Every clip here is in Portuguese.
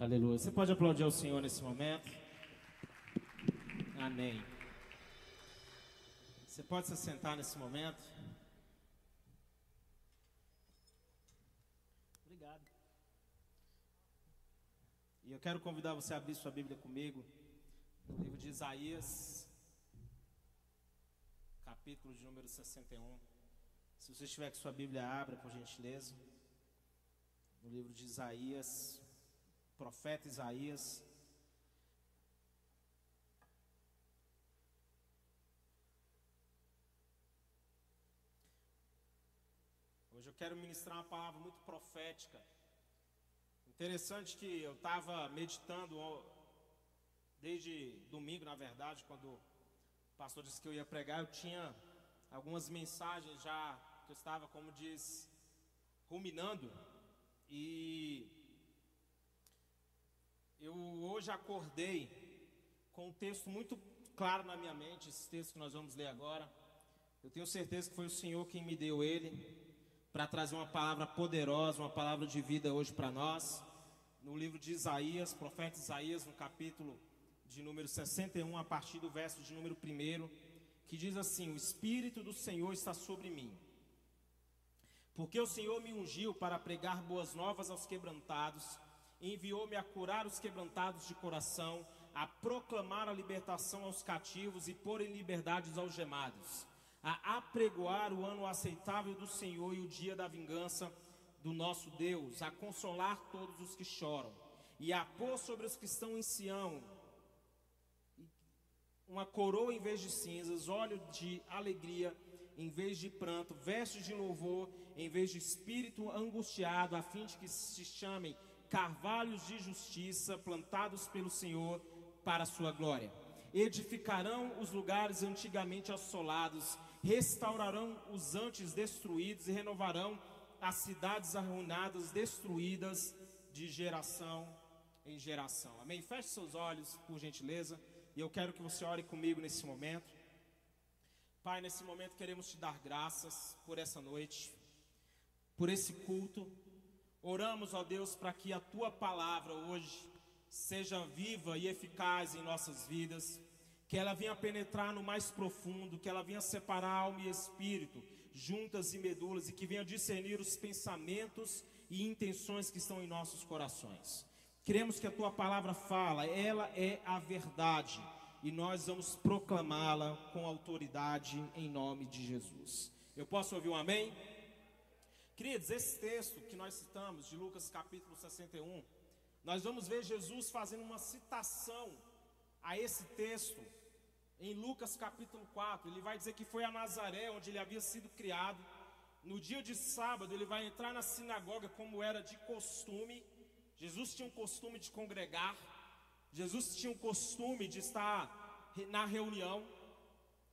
Aleluia. Você pode aplaudir ao Senhor nesse momento? Amém. Você pode se sentar nesse momento? Obrigado. E eu quero convidar você a abrir sua Bíblia comigo no livro de Isaías, capítulo de número 61. Se você estiver com sua Bíblia, abra por gentileza. No livro de Isaías, profeta Isaías. Hoje eu quero ministrar uma palavra muito profética. Interessante que eu estava meditando desde domingo, na verdade, quando o pastor disse que eu ia pregar, eu tinha algumas mensagens já que eu estava, como diz, ruminando. E eu hoje acordei com um texto muito claro na minha mente, esse texto que nós vamos ler agora. Eu tenho certeza que foi o Senhor quem me deu ele para trazer uma palavra poderosa, uma palavra de vida hoje para nós. No livro de Isaías, profeta Isaías, no capítulo de número 61, a partir do verso de número 1, que diz assim: O Espírito do Senhor está sobre mim. Porque o Senhor me ungiu para pregar boas novas aos quebrantados enviou-me a curar os quebrantados de coração, a proclamar a libertação aos cativos e pôr em liberdade os algemados, a apregoar o ano aceitável do Senhor e o dia da vingança do nosso Deus, a consolar todos os que choram e a pôr sobre os que estão em Sião uma coroa em vez de cinzas, óleo de alegria em vez de pranto, vestes de louvor em vez de espírito angustiado, a fim de que se chamem carvalhos de justiça plantados pelo Senhor para a sua glória. Edificarão os lugares antigamente assolados, restaurarão os antes destruídos e renovarão as cidades arruinadas, destruídas de geração em geração. Amém? Feche seus olhos, por gentileza, e eu quero que você ore comigo nesse momento. Pai, nesse momento queremos te dar graças por essa noite, por esse culto Oramos, ó Deus, para que a tua palavra hoje seja viva e eficaz em nossas vidas, que ela venha penetrar no mais profundo, que ela venha separar alma e espírito, juntas e medulas, e que venha discernir os pensamentos e intenções que estão em nossos corações. Queremos que a tua palavra fala, ela é a verdade, e nós vamos proclamá-la com autoridade em nome de Jesus. Eu posso ouvir um amém? Queridos, esse texto que nós citamos, de Lucas capítulo 61, nós vamos ver Jesus fazendo uma citação a esse texto em Lucas capítulo 4. Ele vai dizer que foi a Nazaré, onde ele havia sido criado. No dia de sábado, ele vai entrar na sinagoga como era de costume. Jesus tinha um costume de congregar, Jesus tinha um costume de estar na reunião.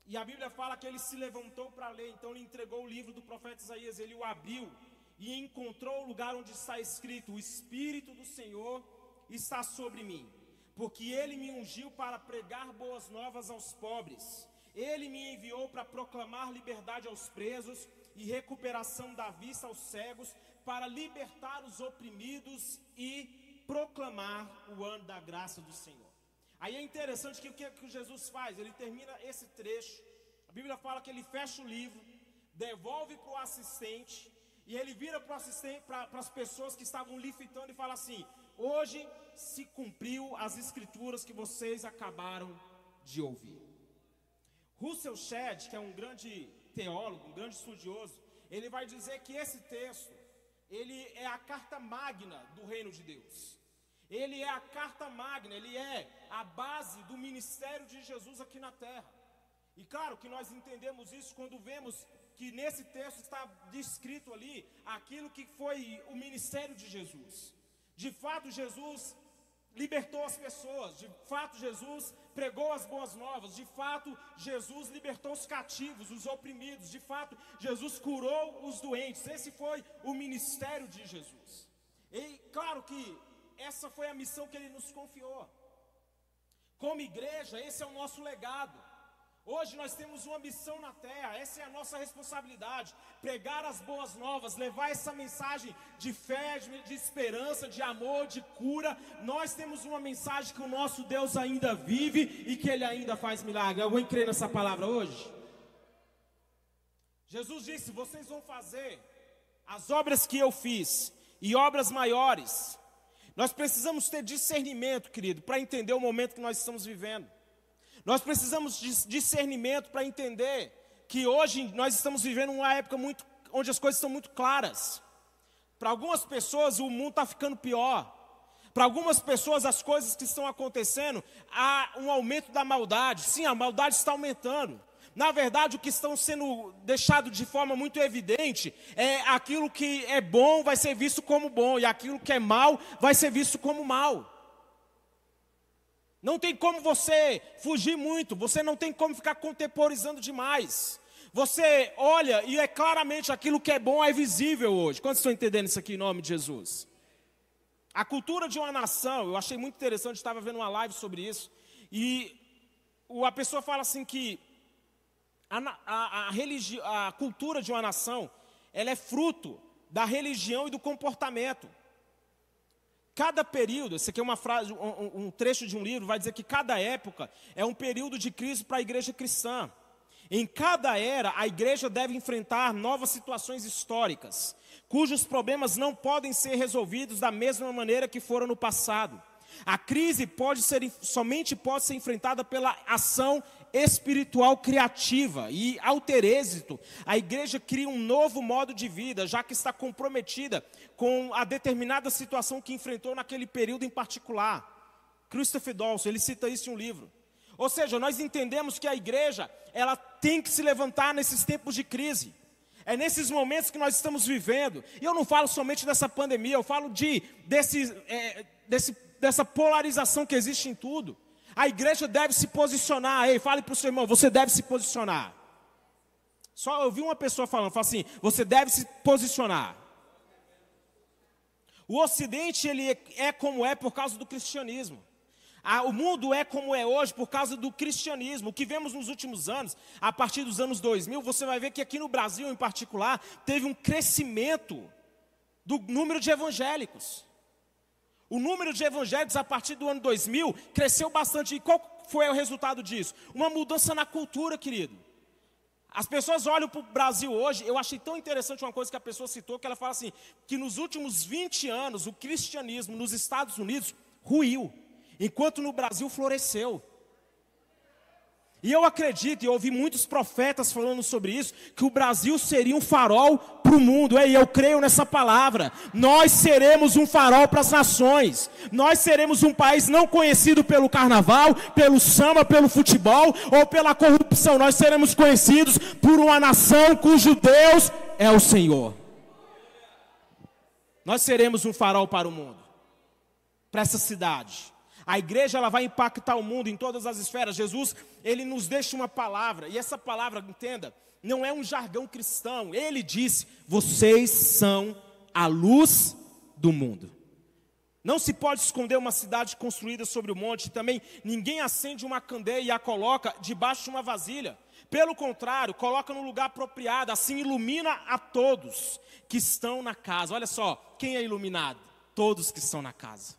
E a Bíblia fala que ele se levantou para ler, então ele entregou o livro do profeta Isaías, ele o abriu e encontrou o lugar onde está escrito: O Espírito do Senhor está sobre mim, porque ele me ungiu para pregar boas novas aos pobres, ele me enviou para proclamar liberdade aos presos e recuperação da vista aos cegos, para libertar os oprimidos e proclamar o ano da graça do Senhor. Aí é interessante que o que, que Jesus faz? Ele termina esse trecho. A Bíblia fala que ele fecha o livro, devolve para o assistente, e ele vira para as pessoas que estavam lhe fitando e fala assim: Hoje se cumpriu as escrituras que vocês acabaram de ouvir. Russell Shedd, que é um grande teólogo, um grande estudioso, ele vai dizer que esse texto ele é a carta magna do reino de Deus. Ele é a carta magna, ele é a base do ministério de Jesus aqui na terra. E claro que nós entendemos isso quando vemos que nesse texto está descrito ali aquilo que foi o ministério de Jesus. De fato, Jesus libertou as pessoas, de fato, Jesus pregou as boas novas, de fato, Jesus libertou os cativos, os oprimidos, de fato, Jesus curou os doentes. Esse foi o ministério de Jesus. E claro que essa foi a missão que ele nos confiou. Como igreja, esse é o nosso legado. Hoje nós temos uma missão na terra, essa é a nossa responsabilidade: pregar as boas novas, levar essa mensagem de fé, de, esperança, de amor, de cura. Nós temos uma mensagem que o nosso Deus ainda vive e que Ele ainda faz milagre. Alguém crê nessa palavra hoje? Jesus disse: Vocês vão fazer as obras que eu fiz e obras maiores. Nós precisamos ter discernimento, querido, para entender o momento que nós estamos vivendo. Nós precisamos de discernimento para entender que hoje nós estamos vivendo uma época muito, onde as coisas estão muito claras. Para algumas pessoas o mundo está ficando pior. Para algumas pessoas as coisas que estão acontecendo, há um aumento da maldade. Sim, a maldade está aumentando. Na verdade, o que estão sendo deixado de forma muito evidente é aquilo que é bom vai ser visto como bom e aquilo que é mal vai ser visto como mal. Não tem como você fugir muito, você não tem como ficar contemporizando demais. Você olha e é claramente aquilo que é bom é visível hoje. Quantos estão entendendo isso aqui em nome de Jesus? A cultura de uma nação, eu achei muito interessante, estava vendo uma live sobre isso, e a pessoa fala assim que a, a, a, religi, a cultura de uma nação, ela é fruto da religião e do comportamento. Cada período, esse aqui é uma frase, um, um trecho de um livro, vai dizer que cada época é um período de crise para a igreja cristã. Em cada era, a igreja deve enfrentar novas situações históricas, cujos problemas não podem ser resolvidos da mesma maneira que foram no passado. A crise pode ser, somente pode ser enfrentada pela ação espiritual criativa e, ao ter êxito, a igreja cria um novo modo de vida, já que está comprometida com a determinada situação que enfrentou naquele período em particular. Christopher Dawson, ele cita isso em um livro. Ou seja, nós entendemos que a igreja, ela tem que se levantar nesses tempos de crise. É nesses momentos que nós estamos vivendo. E eu não falo somente dessa pandemia, eu falo de desse, é, desse, dessa polarização que existe em tudo. A igreja deve se posicionar. Ei, fale para o seu irmão, você deve se posicionar. Só eu vi uma pessoa falando, fala assim, você deve se posicionar. O Ocidente ele é como é por causa do cristianismo. o mundo é como é hoje por causa do cristianismo. O que vemos nos últimos anos, a partir dos anos 2000, você vai ver que aqui no Brasil, em particular, teve um crescimento do número de evangélicos. O número de evangélicos a partir do ano 2000 cresceu bastante. E qual foi o resultado disso? Uma mudança na cultura, querido. As pessoas olham para o Brasil hoje, eu achei tão interessante uma coisa que a pessoa citou, que ela fala assim, que nos últimos 20 anos o cristianismo nos Estados Unidos ruiu, enquanto no Brasil floresceu. E eu acredito, e ouvi muitos profetas falando sobre isso, que o Brasil seria um farol para o mundo. E eu creio nessa palavra. Nós seremos um farol para as nações. Nós seremos um país não conhecido pelo carnaval, pelo samba, pelo futebol ou pela corrupção. Nós seremos conhecidos por uma nação cujo Deus é o Senhor. Nós seremos um farol para o mundo, para essa cidade. A igreja ela vai impactar o mundo em todas as esferas. Jesus, ele nos deixa uma palavra, e essa palavra, entenda, não é um jargão cristão. Ele disse: "Vocês são a luz do mundo". Não se pode esconder uma cidade construída sobre o monte, também ninguém acende uma candeia e a coloca debaixo de uma vasilha. Pelo contrário, coloca no lugar apropriado, assim ilumina a todos que estão na casa. Olha só, quem é iluminado? Todos que estão na casa.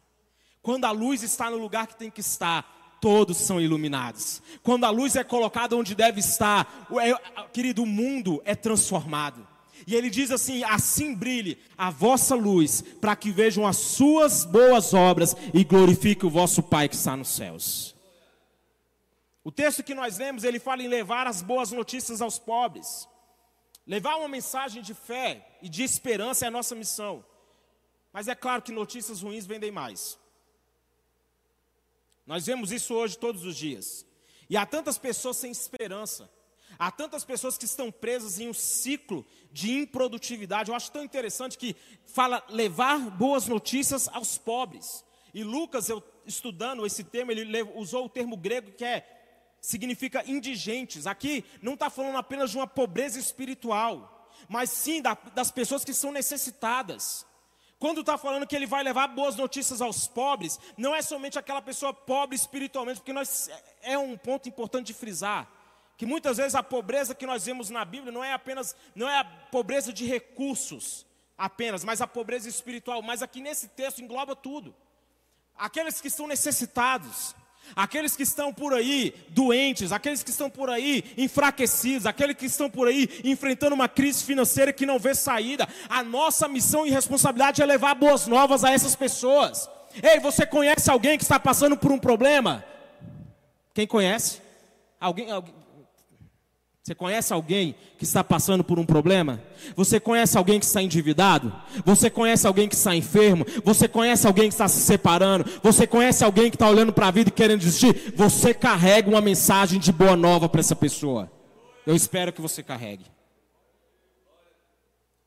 Quando a luz está no lugar que tem que estar, todos são iluminados. Quando a luz é colocada onde deve estar, é, querido, o mundo é transformado. E ele diz assim: assim brilhe a vossa luz, para que vejam as suas boas obras e glorifique o vosso Pai que está nos céus. O texto que nós lemos, ele fala em levar as boas notícias aos pobres. Levar uma mensagem de fé e de esperança é a nossa missão. Mas é claro que notícias ruins vendem mais. Nós vemos isso hoje todos os dias. E há tantas pessoas sem esperança. Há tantas pessoas que estão presas em um ciclo de improdutividade. Eu acho tão interessante que fala levar boas notícias aos pobres. E Lucas, eu, estudando esse termo, ele usou o termo grego que é significa indigentes. Aqui não está falando apenas de uma pobreza espiritual, mas sim da, das pessoas que são necessitadas. Quando está falando que ele vai levar boas notícias aos pobres, não é somente aquela pessoa pobre espiritualmente, porque nós, é um ponto importante de frisar. Que muitas vezes a pobreza que nós vemos na Bíblia não é apenas, não é a pobreza de recursos apenas, mas a pobreza espiritual. Mas aqui nesse texto engloba tudo. Aqueles que estão necessitados, aqueles que estão por aí doentes, aqueles que estão por aí enfraquecidos, aqueles que estão por aí enfrentando uma crise financeira que não vê saída. A nossa missão e responsabilidade é levar boas novas a essas pessoas. Ei, você conhece alguém que está passando por um problema? Quem conhece? Alguém, alguém você conhece alguém que está passando por um problema? Você conhece alguém que está endividado? Você conhece alguém que está enfermo? Você conhece alguém que está se separando? Você conhece alguém que está olhando para a vida e querendo desistir? Você carrega uma mensagem de boa nova para essa pessoa. Eu espero que você carregue.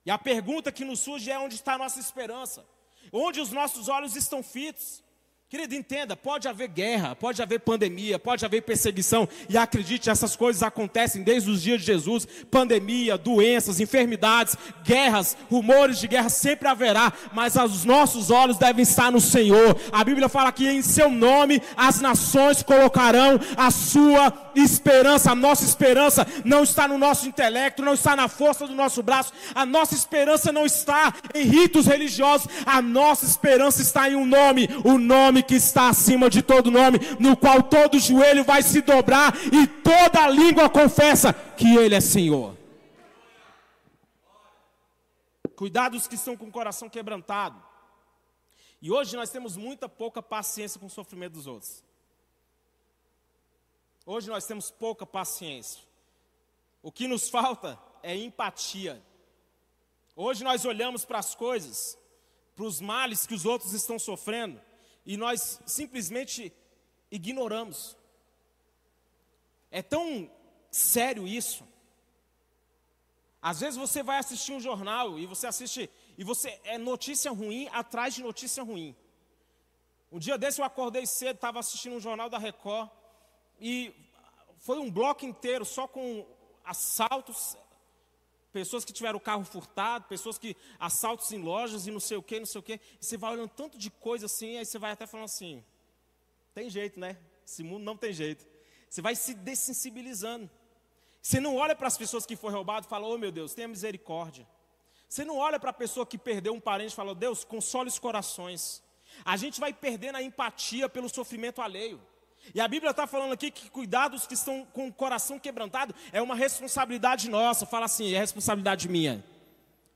E a pergunta que nos surge é: onde está a nossa esperança? Onde os nossos olhos estão fitos? Querido, entenda, pode haver guerra, pode haver pandemia, pode haver perseguição, e acredite, essas coisas acontecem desde os dias de Jesus: pandemia, doenças, enfermidades, guerras, rumores de guerra sempre haverá, mas os nossos olhos devem estar no Senhor. A Bíblia fala que em seu nome as nações colocarão a sua esperança. A nossa esperança não está no nosso intelecto, não está na força do nosso braço, a nossa esperança não está em ritos religiosos, a nossa esperança está em um nome, o nome que está acima de todo nome, no qual todo joelho vai se dobrar e toda língua confessa que Ele é Senhor. Cuidados que estão com o coração quebrantado. E hoje nós temos muita pouca paciência com o sofrimento dos outros. Hoje nós temos pouca paciência. O que nos falta é empatia. Hoje nós olhamos para as coisas, para os males que os outros estão sofrendo, e nós simplesmente ignoramos. É tão sério isso. Às vezes você vai assistir um jornal e você assiste e você é notícia ruim atrás de notícia ruim. Um dia desse eu acordei cedo, estava assistindo um jornal da Record e foi um bloco inteiro só com assaltos, Pessoas que tiveram o carro furtado, pessoas que assaltos em lojas e não sei o que, não sei o que. Você vai olhando tanto de coisa assim, aí você vai até falando assim: tem jeito, né? Esse mundo não tem jeito. Você vai se dessensibilizando. Você não olha para as pessoas que foram roubadas e fala: oh meu Deus, tenha misericórdia. Você não olha para a pessoa que perdeu um parente e fala: Deus, console os corações. A gente vai perdendo a empatia pelo sofrimento alheio. E a Bíblia está falando aqui que cuidados que estão com o coração quebrantado é uma responsabilidade nossa. Fala assim, é responsabilidade minha.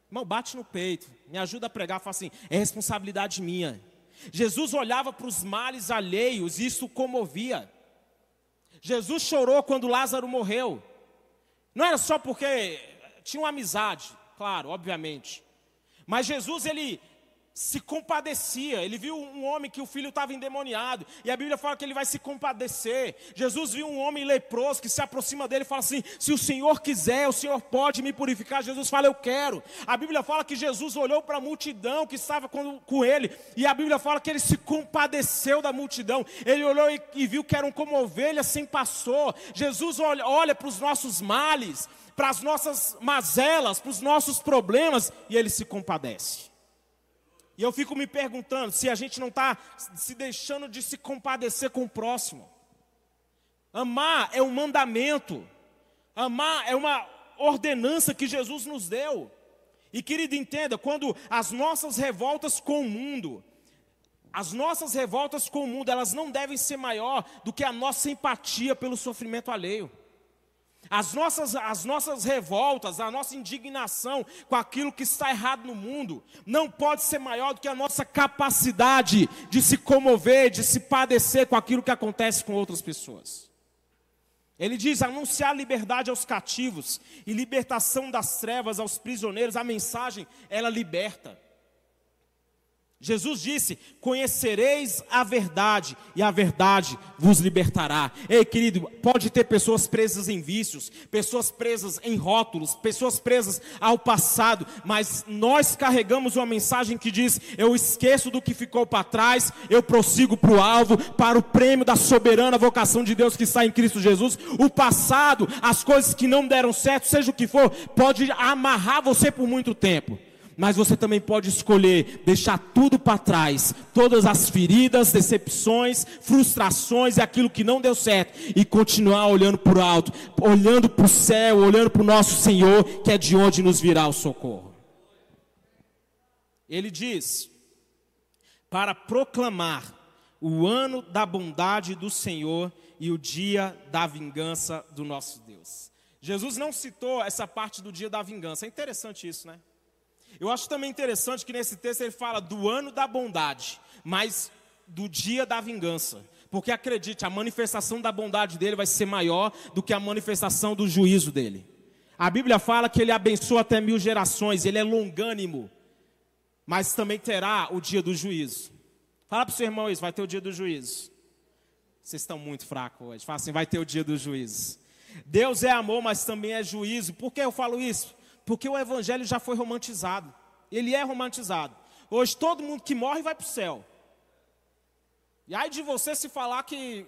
Irmão, bate no peito, me ajuda a pregar, fala assim, é responsabilidade minha. Jesus olhava para os males alheios, e isso comovia. Jesus chorou quando Lázaro morreu. Não era só porque tinha uma amizade, claro, obviamente. Mas Jesus ele se compadecia. Ele viu um homem que o filho estava endemoniado. E a Bíblia fala que ele vai se compadecer. Jesus viu um homem leproso que se aproxima dele e fala assim: Se o Senhor quiser, o Senhor pode me purificar. Jesus fala: Eu quero. A Bíblia fala que Jesus olhou para a multidão que estava com, com ele. E a Bíblia fala que ele se compadeceu da multidão. Ele olhou e, e viu que eram como ovelhas sem pastor. Jesus olha, olha para os nossos males, para as nossas mazelas, para os nossos problemas. E ele se compadece. E eu fico me perguntando se a gente não está se deixando de se compadecer com o próximo. Amar é um mandamento, amar é uma ordenança que Jesus nos deu. E querido, entenda, quando as nossas revoltas com o mundo, as nossas revoltas com o mundo, elas não devem ser maior do que a nossa empatia pelo sofrimento alheio. As nossas, as nossas revoltas, a nossa indignação com aquilo que está errado no mundo, não pode ser maior do que a nossa capacidade de se comover, de se padecer com aquilo que acontece com outras pessoas. Ele diz: anunciar liberdade aos cativos e libertação das trevas aos prisioneiros, a mensagem, ela liberta. Jesus disse: Conhecereis a verdade, e a verdade vos libertará. Ei, querido, pode ter pessoas presas em vícios, pessoas presas em rótulos, pessoas presas ao passado, mas nós carregamos uma mensagem que diz: Eu esqueço do que ficou para trás, eu prossigo para o alvo, para o prêmio da soberana vocação de Deus que está em Cristo Jesus. O passado, as coisas que não deram certo, seja o que for, pode amarrar você por muito tempo Mas você também pode escolher deixar tudo para trás, todas as feridas, decepções, frustrações e aquilo que não deu certo, e continuar olhando para o alto, olhando para o céu, olhando para o nosso Senhor, que é de onde nos virá o socorro. Ele diz: para proclamar o ano da bondade do Senhor e o dia da vingança do nosso Deus. Jesus não citou essa parte do dia da vingança. É interessante isso, né? Eu acho também interessante que nesse texto ele fala do ano da bondade, mas do dia da vingança. Porque acredite, a manifestação da bondade dele vai ser maior do que a manifestação do juízo dele. A Bíblia fala que ele abençoa até mil gerações, ele é longânimo, mas também terá o dia do juízo. Fala para o seu irmão isso, vai ter o dia do juízo. Vocês estão muito fracos hoje. Fala assim, vai ter o dia do juízo. Deus é amor, mas também é juízo. Por que eu falo isso? Porque o evangelho já foi romantizado. Ele é romantizado. Hoje todo mundo que morre vai para o céu. E aí de você se falar que,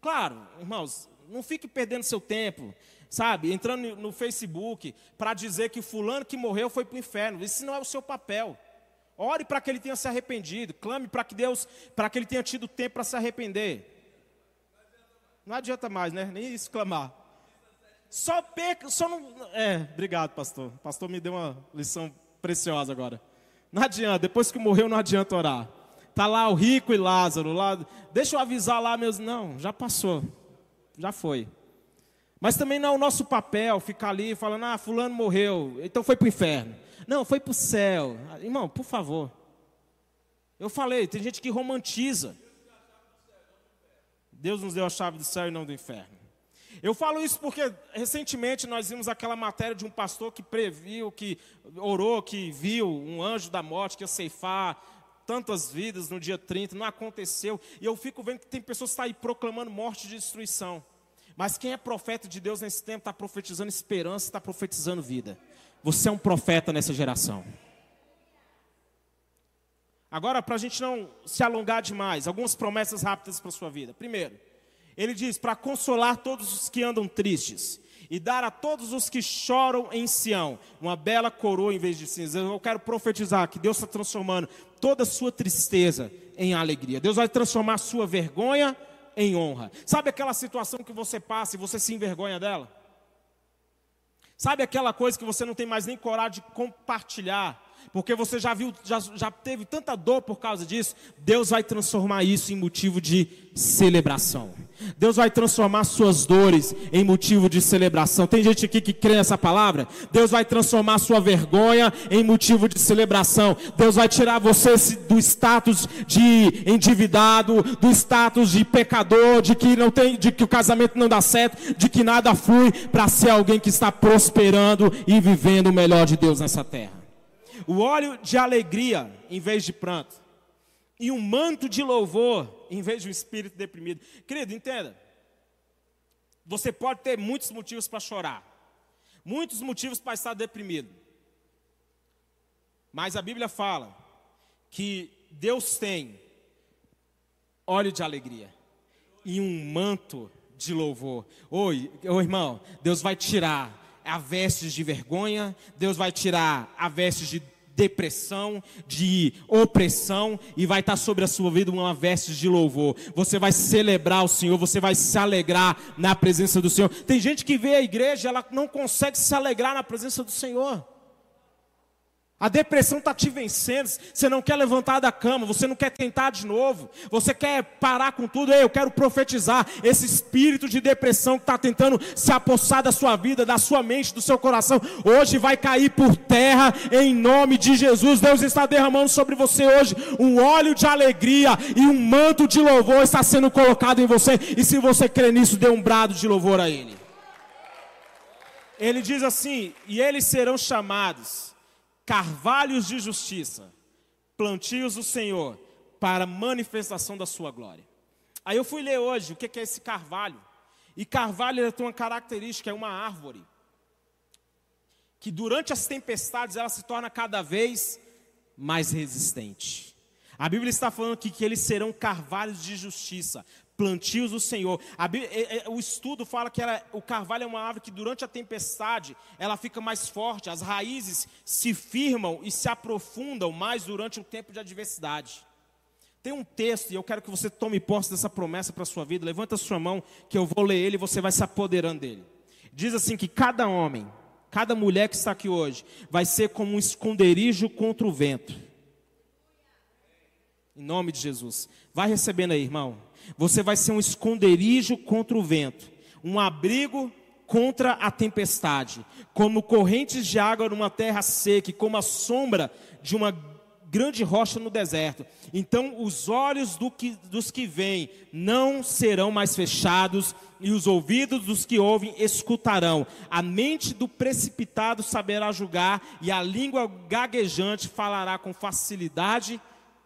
claro, irmãos, não fique perdendo seu tempo, sabe? Entrando no Facebook para dizer que fulano que morreu foi para o inferno. Isso não é o seu papel. Ore para que ele tenha se arrependido. Clame para que Deus, para que ele tenha tido tempo para se arrepender. Não adianta mais, né? Nem isso clamar. Só peca, só não. É, obrigado, pastor. O pastor me deu uma lição preciosa agora. Não adianta, depois que morreu, não adianta orar. Tá lá o rico e Lázaro lá. Deixa eu avisar lá meus. Não, já passou. Já foi. Mas também não é o nosso papel ficar ali falando, ah, fulano morreu, então foi para o inferno. Não, foi para o céu. Irmão, por favor. Eu falei, tem gente que romantiza. Deus nos deu a chave do céu e não do inferno. Eu falo isso porque recentemente nós vimos aquela matéria de um pastor que previu, que orou, que viu um anjo da morte que ia ceifar tantas vidas no dia 30, não aconteceu. E eu fico vendo que tem pessoas que estão aí proclamando morte e destruição. Mas quem é profeta de Deus nesse tempo está profetizando esperança, está profetizando vida. Você é um profeta nessa geração. Agora, para a gente não se alongar demais, algumas promessas rápidas para sua vida. Primeiro, ele diz: para consolar todos os que andam tristes e dar a todos os que choram em Sião uma bela coroa em vez de cinza. Eu quero profetizar que Deus está transformando toda a sua tristeza em alegria. Deus vai transformar a sua vergonha em honra. Sabe aquela situação que você passa e você se envergonha dela? Sabe aquela coisa que você não tem mais nem coragem de compartilhar? Porque você já viu, já, já teve tanta dor por causa disso, Deus vai transformar isso em motivo de celebração. Deus vai transformar suas dores em motivo de celebração. Tem gente aqui que crê nessa palavra? Deus vai transformar sua vergonha em motivo de celebração. Deus vai tirar você do status de endividado, do status de pecador, de que não tem, de que o casamento não dá certo, de que nada flui, para ser alguém que está prosperando e vivendo o melhor de Deus nessa terra o óleo de alegria em vez de pranto, e um manto de louvor em vez de um espírito deprimido. Querido, entenda. Você pode ter muitos motivos para chorar, muitos motivos para estar deprimido. Mas a Bíblia fala que Deus tem óleo de alegria e um manto de louvor. Oi, oi irmão, Deus vai tirar a vestes de vergonha, Deus vai tirar a vestes de depressão, de opressão e vai estar sobre a sua vida uma veste de louvor. Você vai celebrar o Senhor, você vai se alegrar na presença do Senhor. Tem gente que vê a igreja, ela não consegue se alegrar na presença do Senhor. A depressão está te vencendo, você não quer levantar da cama, você não quer tentar de novo, você quer parar com tudo. Ei, eu quero profetizar esse espírito de depressão que está tentando se apossar da sua vida, da sua mente, do seu coração. Hoje vai cair por terra em nome de Jesus. Deus está derramando sobre você hoje um óleo de alegria e um manto de louvor está sendo colocado em você. E se você crê nisso, dê um brado de louvor a Ele. Ele diz assim: e eles serão chamados carvalhos de justiça, plantios do Senhor, para manifestação da sua glória. Aí eu fui ler hoje o que é esse carvalho. E carvalho tem uma característica, é uma árvore. Que durante as tempestades ela se torna cada vez mais resistente. A Bíblia está falando aqui que eles serão carvalhos de justiça, plantios do Senhor. Bíblia, é, é, o estudo fala que ela, o carvalho é uma árvore que durante a tempestade ela fica mais forte, as raízes se firmam e se aprofundam mais durante o tempo de adversidade. Tem um texto, e eu quero que você tome posse dessa promessa para a sua vida. Levanta a sua mão, que eu vou ler ele e você vai se apoderando dele. Diz assim: que cada homem, cada mulher que está aqui hoje, vai ser como um esconderijo contra o vento. Em nome de Jesus. Vai recebendo aí, irmão. Você vai ser um esconderijo contra o vento, um abrigo contra a tempestade, como correntes de água numa terra seca, como a sombra de uma grande rocha no deserto. Então os olhos do que, dos que vêm não serão mais fechados, e os ouvidos dos que ouvem escutarão. A mente do precipitado saberá julgar, e a língua gaguejante falará com facilidade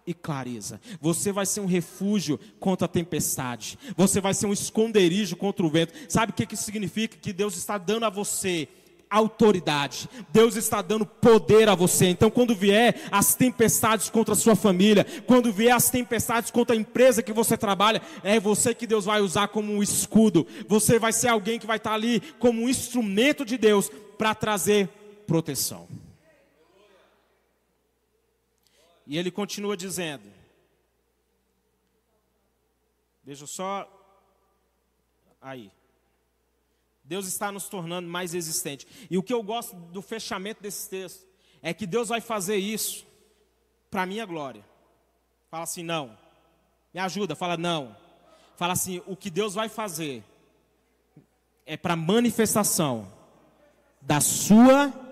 e clareza. Você vai ser um refúgio contra a tempestade. Você vai ser um esconderijo contra o vento. Sabe o que isso significa? Que Deus está dando a você autoridade. Deus está dando poder a você. Então, quando vier as tempestades contra a sua família, quando vier as tempestades contra a empresa que você trabalha, é você que Deus vai usar como um escudo. Você vai ser alguém que vai estar ali como um instrumento de Deus para trazer proteção. E ele continua dizendo: Deixa só aí. Deus está nos tornando mais existente. E o que eu gosto do fechamento desse texto é que Deus vai fazer isso para minha glória. Fala assim, não. Me ajuda, fala não. Fala assim, o que Deus vai fazer é para manifestação da sua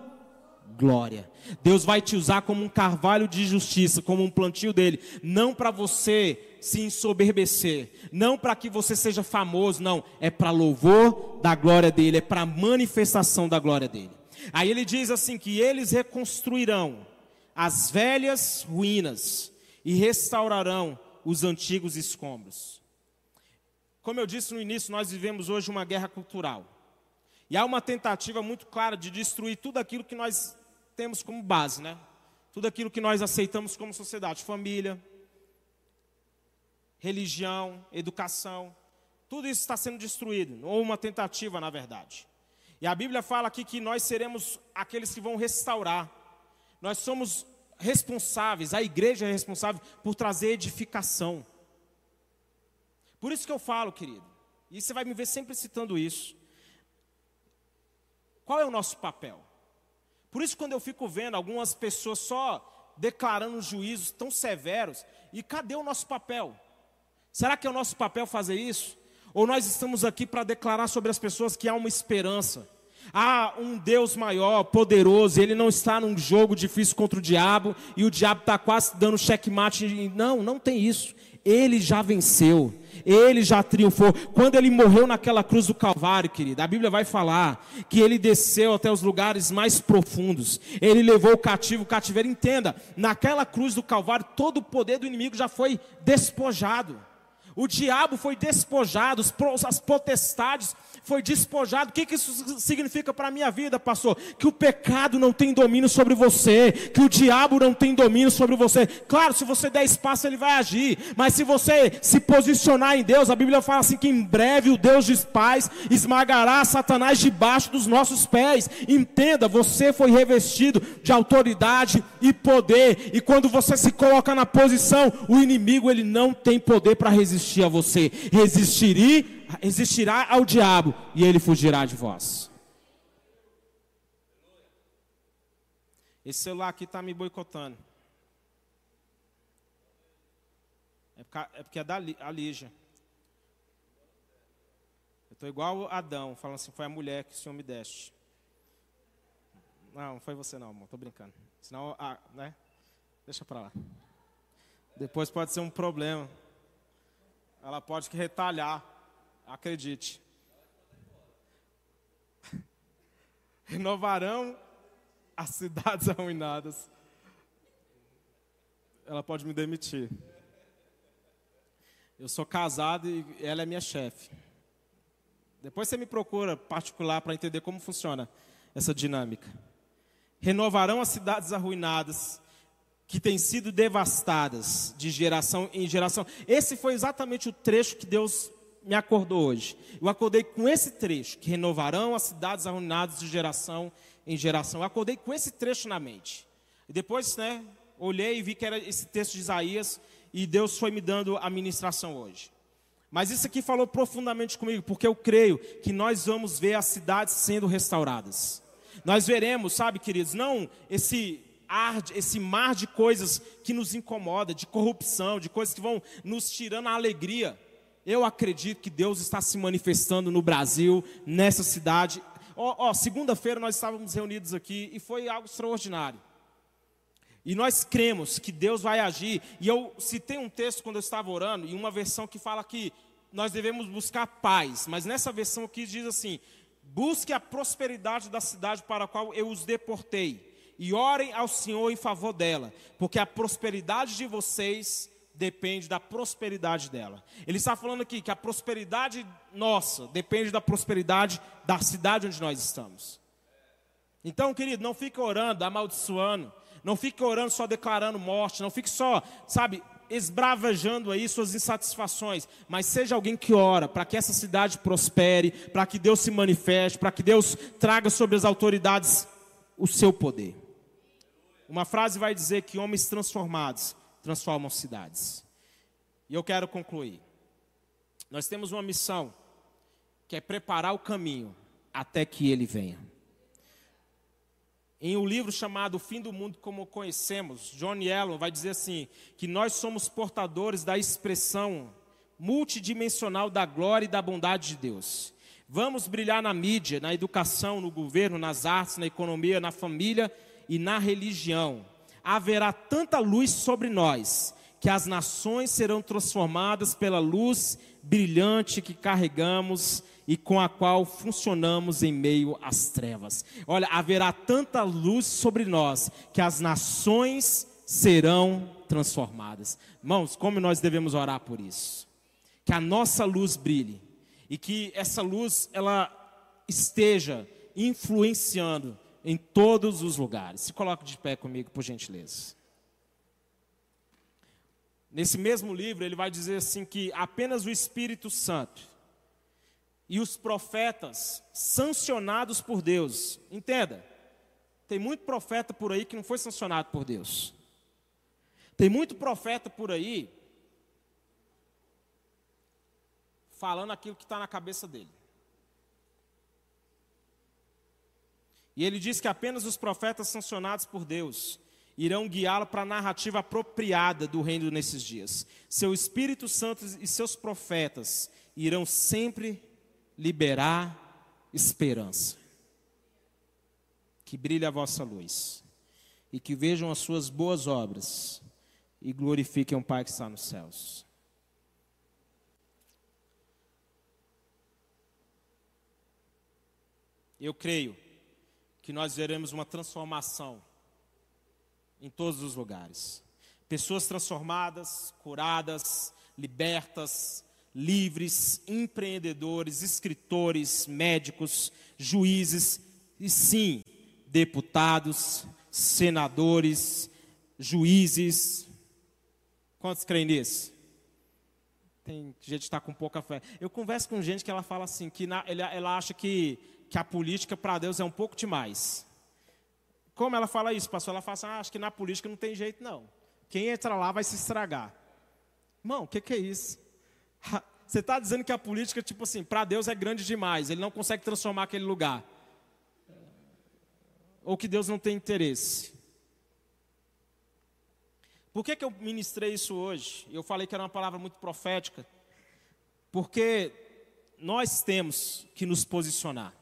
glória. Deus vai te usar como um carvalho de justiça, como um plantio dele, não para você se ensoberbecer, não para que você seja famoso, não, é para louvor da glória dele, é para manifestação da glória dele. Aí ele diz assim que eles reconstruirão as velhas ruínas e restaurarão os antigos escombros. Como eu disse no início, nós vivemos hoje uma guerra cultural. E há uma tentativa muito clara de destruir tudo aquilo que nós temos como base, né? Tudo aquilo que nós aceitamos como sociedade, família, religião, educação, tudo isso está sendo destruído, ou uma tentativa, na verdade. E a Bíblia fala aqui que nós seremos aqueles que vão restaurar. Nós somos responsáveis, a igreja é responsável por trazer edificação. Por isso que eu falo, querido, e você vai me ver sempre citando isso. Qual é o nosso papel? Por isso, quando eu fico vendo algumas pessoas só declarando juízos tão severos, e cadê o nosso papel? Será que é o nosso papel fazer isso? Ou nós estamos aqui para declarar sobre as pessoas que há uma esperança? Há um Deus maior, poderoso, ele não está num jogo difícil contra o diabo e o diabo está quase dando checkmate. Não, não tem isso. Ele já venceu. Ele já triunfou. Quando ele morreu naquela cruz do Calvário, querida, a Bíblia vai falar que ele desceu até os lugares mais profundos. Ele levou o cativo, o cativeiro. Entenda, naquela cruz do Calvário, todo o poder do inimigo já foi despojado. O diabo foi despojado, as potestades foi despojado. O que, que isso significa para a minha vida, pastor? Que o pecado não tem domínio sobre você, que o diabo não tem domínio sobre você. Claro, se você der espaço, ele vai agir, mas se você se posicionar em Deus, a Bíblia fala assim: que em breve o Deus de paz esmagará Satanás debaixo dos nossos pés. Entenda, você foi revestido de autoridade e poder, e quando você se coloca na posição, o inimigo ele não tem poder para resistir resistir a você, resistirá, resistirá ao diabo e ele fugirá de vós. Esse celular aqui está me boicotando. É porque é, é da Lígia. Eu estou igual Adão, falando assim, foi a mulher que o Senhor me deste. Não, não foi você não, amor, estou brincando. Senão, ah, né? Deixa para lá. Depois pode ser um problema ela pode retalhar, acredite. Renovarão as cidades arruinadas. Ela pode me demitir. Eu sou casado e ela é minha chefe. Depois você me procura particular para entender como funciona essa dinâmica. Renovarão as cidades arruinadas que têm sido devastadas de geração em geração. Esse foi exatamente o trecho que Deus me acordou hoje. Eu acordei com esse trecho, que renovarão as cidades arruinadas de geração em geração. Eu acordei com esse trecho na mente. E depois, né, olhei e vi que era esse texto de Isaías e Deus foi me dando a ministração hoje. Mas isso aqui falou profundamente comigo, porque eu creio que nós vamos ver as cidades sendo restauradas. Nós veremos, sabe, queridos, não esse esse mar de coisas que nos incomoda, de corrupção, de coisas que vão nos tirando a alegria. Eu acredito que Deus está se manifestando no Brasil, nessa cidade. Ó, ó segunda-feira nós estávamos reunidos aqui e foi algo extraordinário. E nós cremos que Deus vai agir. E eu citei um texto quando eu estava orando, em uma versão que fala que nós devemos buscar paz. Mas nessa versão aqui diz assim: busque a prosperidade da cidade para a qual eu os deportei. E orem ao Senhor em favor dela, porque a prosperidade de vocês depende da prosperidade dela. Ele está falando aqui que a prosperidade nossa depende da prosperidade da cidade onde nós estamos. Então, querido, não fique orando, amaldiçoando, não fique orando só declarando morte, não fique só, sabe, esbravejando aí suas insatisfações, mas seja alguém que ora para que essa cidade prospere, para que Deus se manifeste, para que Deus traga sobre as autoridades o seu poder. Uma frase vai dizer que homens transformados transformam cidades. E eu quero concluir. Nós temos uma missão que é preparar o caminho até que ele venha. Em um livro chamado O Fim do Mundo Como Conhecemos, John Yellon vai dizer assim: que nós somos portadores da expressão multidimensional da glória e da bondade de Deus. Vamos brilhar na mídia, na educação, no governo, nas artes, na economia, na família e na religião. Haverá tanta luz sobre nós que as nações serão transformadas pela luz brilhante que carregamos e com a qual funcionamos em meio às trevas. Olha, haverá tanta luz sobre nós que as nações serão transformadas. Irmãos, como nós devemos orar por isso? Que a nossa luz brilhe e que essa luz ela esteja influenciando em todos os lugares. Se coloque de pé comigo, por gentileza. Nesse mesmo livro, ele vai dizer assim que apenas o Espírito Santo e os profetas sancionados por Deus. Entenda, tem muito profeta por aí que não foi sancionado por Deus. Tem muito profeta por aí falando aquilo que está na cabeça dele. E ele diz que apenas os profetas sancionados por Deus irão guiá-lo para a narrativa apropriada do reino nesses dias. Seu Espírito Santo e seus profetas irão sempre liberar esperança. Que brilhe a vossa luz e que vejam as suas boas obras e glorifiquem o Pai que está nos céus. Eu creio que nós veremos uma transformação em todos os lugares. Pessoas transformadas, curadas, libertas, livres, empreendedores, escritores, médicos, juízes e sim, deputados, senadores, juízes. Quantos creem nisso? Tem gente que está com pouca fé. Eu converso com gente que ela fala assim, que na, ela, ela acha que, que a política para Deus é um pouco demais. Como ela fala isso, pastor? Ela fala assim, ah, acho que na política não tem jeito não. Quem entra lá vai se estragar. Irmão, o que, que é isso? Você está dizendo que a política, tipo assim, para Deus é grande demais, Ele não consegue transformar aquele lugar. Ou que Deus não tem interesse. Por que, que eu ministrei isso hoje? Eu falei que era uma palavra muito profética. Porque nós temos que nos posicionar.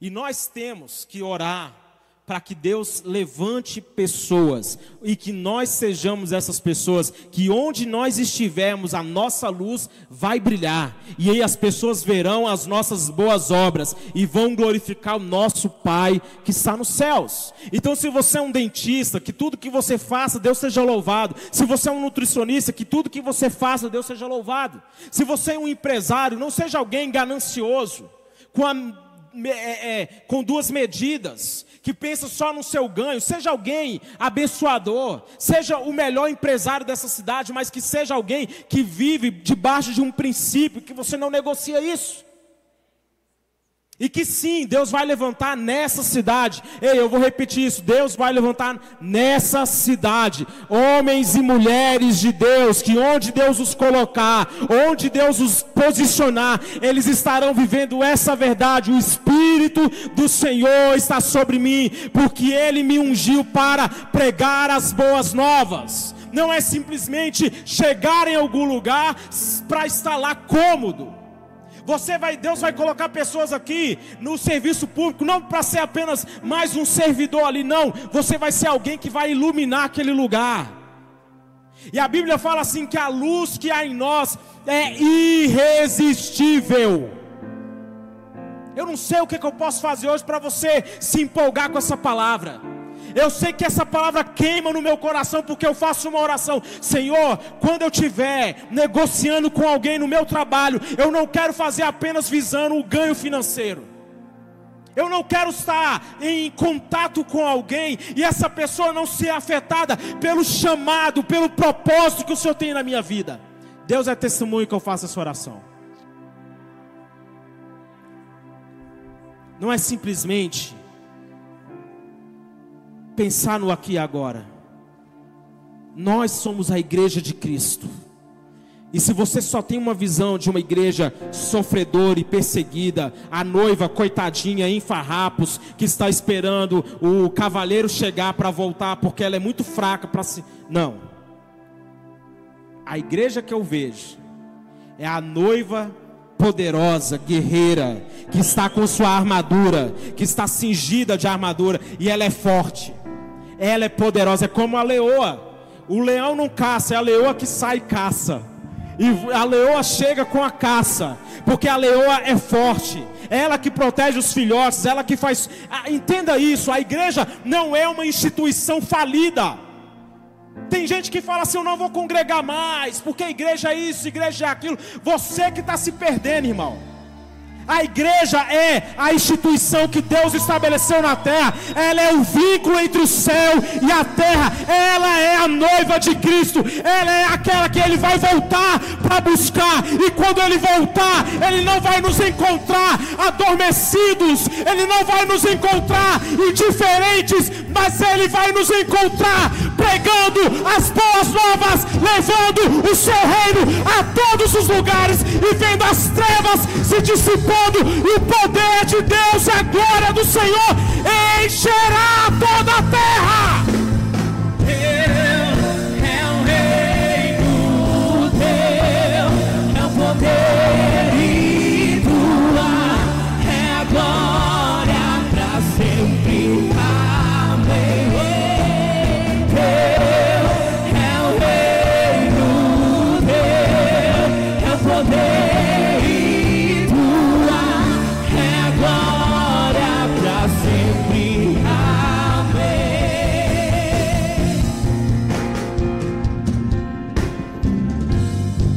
E nós temos que orar para que Deus levante pessoas e que nós sejamos essas pessoas, que onde nós estivermos, a nossa luz vai brilhar, e aí as pessoas verão as nossas boas obras e vão glorificar o nosso Pai que está nos céus. Então, se você é um dentista, que tudo que você faça, Deus seja louvado. Se você é um nutricionista, que tudo que você faça, Deus seja louvado. Se você é um empresário, não seja alguém ganancioso, com a é, é, com duas medidas, que pensa só no seu ganho, seja alguém abençoador, seja o melhor empresário dessa cidade, mas que seja alguém que vive debaixo de um princípio, que você não negocia isso. E que sim, Deus vai levantar nessa cidade. Ei, eu vou repetir isso. Deus vai levantar nessa cidade homens e mulheres de Deus, que onde Deus os colocar, onde Deus os posicionar, eles estarão vivendo essa verdade. O Espírito do Senhor está sobre mim, porque Ele me ungiu para pregar as boas novas. Não é simplesmente chegar em algum lugar para estar lá cômodo. Você vai, Deus vai colocar pessoas aqui no serviço público, não para ser apenas mais um servidor ali, não. Você vai ser alguém que vai iluminar aquele lugar. E a Bíblia fala assim que a luz que há em nós é irresistível. Eu não sei o que, que eu posso fazer hoje para você se empolgar com essa palavra. Eu sei que essa palavra queima no meu coração porque eu faço uma oração. Senhor, quando eu estiver negociando com alguém no meu trabalho, eu não quero fazer apenas visando o ganho financeiro. Eu não quero estar em contato com alguém e essa pessoa não ser afetada pelo chamado, pelo propósito que o Senhor tem na minha vida. Deus é testemunho que eu faço essa oração. Não é simplesmente pensar no aqui e agora. Nós somos a igreja de Cristo. E se você só tem uma visão de uma igreja sofredora e perseguida, a noiva coitadinha em farrapos, que está esperando o cavaleiro chegar para voltar porque ela é muito fraca para se. Não. A igreja que eu vejo é a noiva poderosa, guerreira, que está com sua armadura, que está cingida de armadura e ela é forte. Ela é poderosa, é como a leoa. O leão não caça, é a leoa que sai e caça. E a leoa chega com a caça, porque a leoa é forte. Ela que protege os filhotes, ela que faz. Entenda isso, a igreja não é uma instituição falida. Tem gente que fala assim: eu não vou congregar mais, porque a igreja é isso, igreja é aquilo. Você que está se perdendo, irmão. A igreja é a instituição que Deus estabeleceu na terra. Ela é o vínculo entre o céu e a terra. Ela é a noiva de Cristo. Ela é aquela que ele vai voltar para buscar. E quando ele voltar, ele não vai nos encontrar adormecidos. Ele não vai nos encontrar indiferentes, mas ele vai nos encontrar pregando as boas novas, levando o seu reino a todos os lugares e vendo as trevas se dissipando e o poder de Deus e a glória do Senhor encherá toda a terra.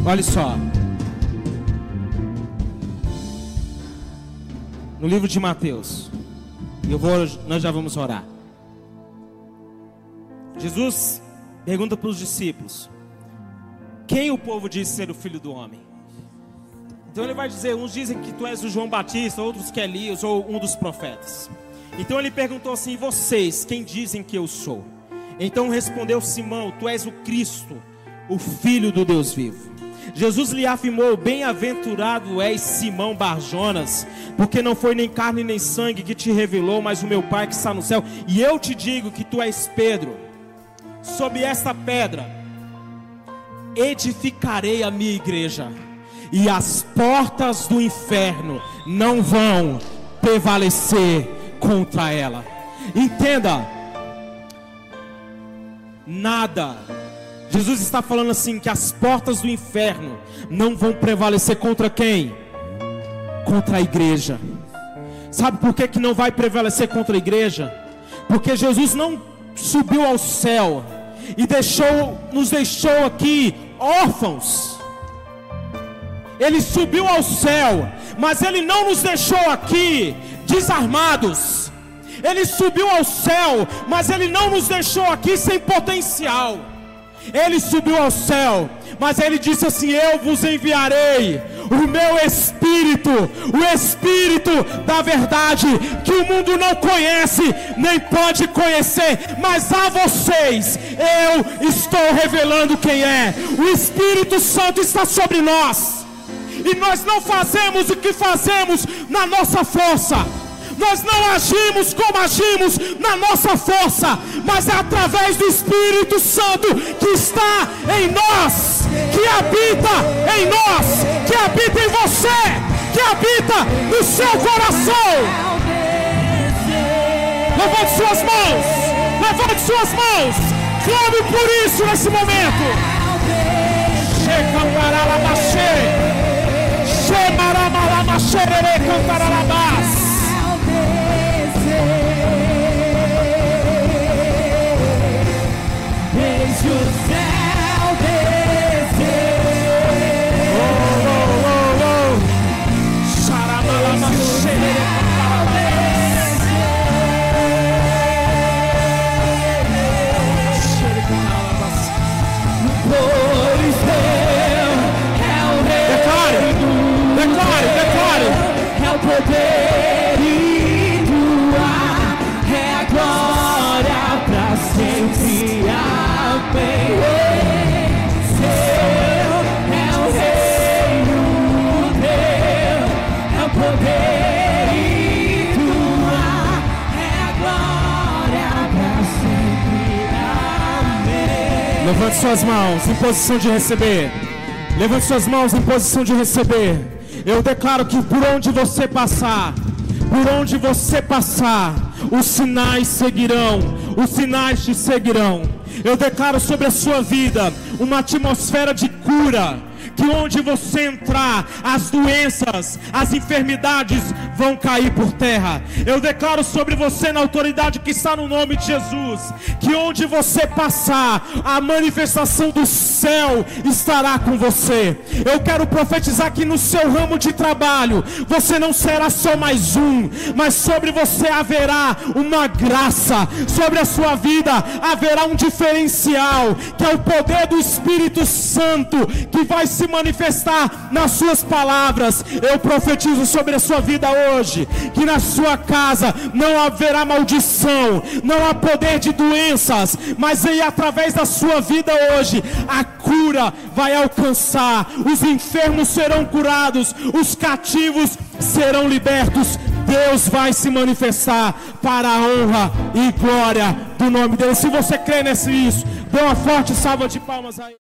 Olha só. No livro de Mateus. Eu vou, nós já vamos orar. Jesus pergunta para os discípulos: Quem o povo diz ser o filho do homem? Então ele vai dizer: uns dizem que tu és o João Batista, outros que Elias ou um dos profetas. Então ele perguntou assim: Vocês, quem dizem que eu sou? Então respondeu Simão: Tu és o Cristo, o Filho do Deus vivo. Jesus lhe afirmou: Bem-aventurado és Simão Barjonas, porque não foi nem carne nem sangue que te revelou, mas o meu Pai que está no céu. E eu te digo que tu és Pedro, sob esta pedra edificarei a minha igreja, e as portas do inferno não vão prevalecer contra ela. Entenda, nada Jesus está falando assim: que as portas do inferno não vão prevalecer contra quem? Contra a igreja. Sabe por que, que não vai prevalecer contra a igreja? Porque Jesus não subiu ao céu e deixou, nos deixou aqui órfãos. Ele subiu ao céu, mas ele não nos deixou aqui desarmados. Ele subiu ao céu, mas ele não nos deixou aqui sem potencial. Ele subiu ao céu, mas ele disse assim: Eu vos enviarei o meu espírito, o espírito da verdade, que o mundo não conhece, nem pode conhecer, mas a vocês eu estou revelando quem é. O Espírito Santo está sobre nós, e nós não fazemos o que fazemos na nossa força nós não agimos como agimos na nossa força, mas é através do Espírito Santo que está em nós, que habita em nós, que habita em você, que habita no seu coração. Levante suas mãos, levante suas mãos, clame por isso nesse momento. Para lá. Chega para lá, Levante suas mãos em posição de receber. Levante suas mãos em posição de receber. Eu declaro que por onde você passar, por onde você passar, os sinais seguirão, os sinais te seguirão. Eu declaro sobre a sua vida uma atmosfera de cura que onde você entrar, as doenças, as enfermidades vão cair por terra. Eu declaro sobre você, na autoridade que está no nome de Jesus, que onde você passar, a manifestação do céu estará com você. Eu quero profetizar que no seu ramo de trabalho, você não será só mais um, mas sobre você haverá uma graça, sobre a sua vida haverá um diferencial, que é o poder do Espírito Santo que vai se manifestar nas suas palavras. Eu profetizo sobre a sua vida hoje, que na sua casa não haverá maldição, não há poder de doenças, mas aí através da sua vida hoje, a cura vai alcançar, os enfermos serão curados, os cativos serão libertos. Deus vai se manifestar para a honra e glória do nome dele. Se você crê nisso, dê uma forte salva de palmas aí.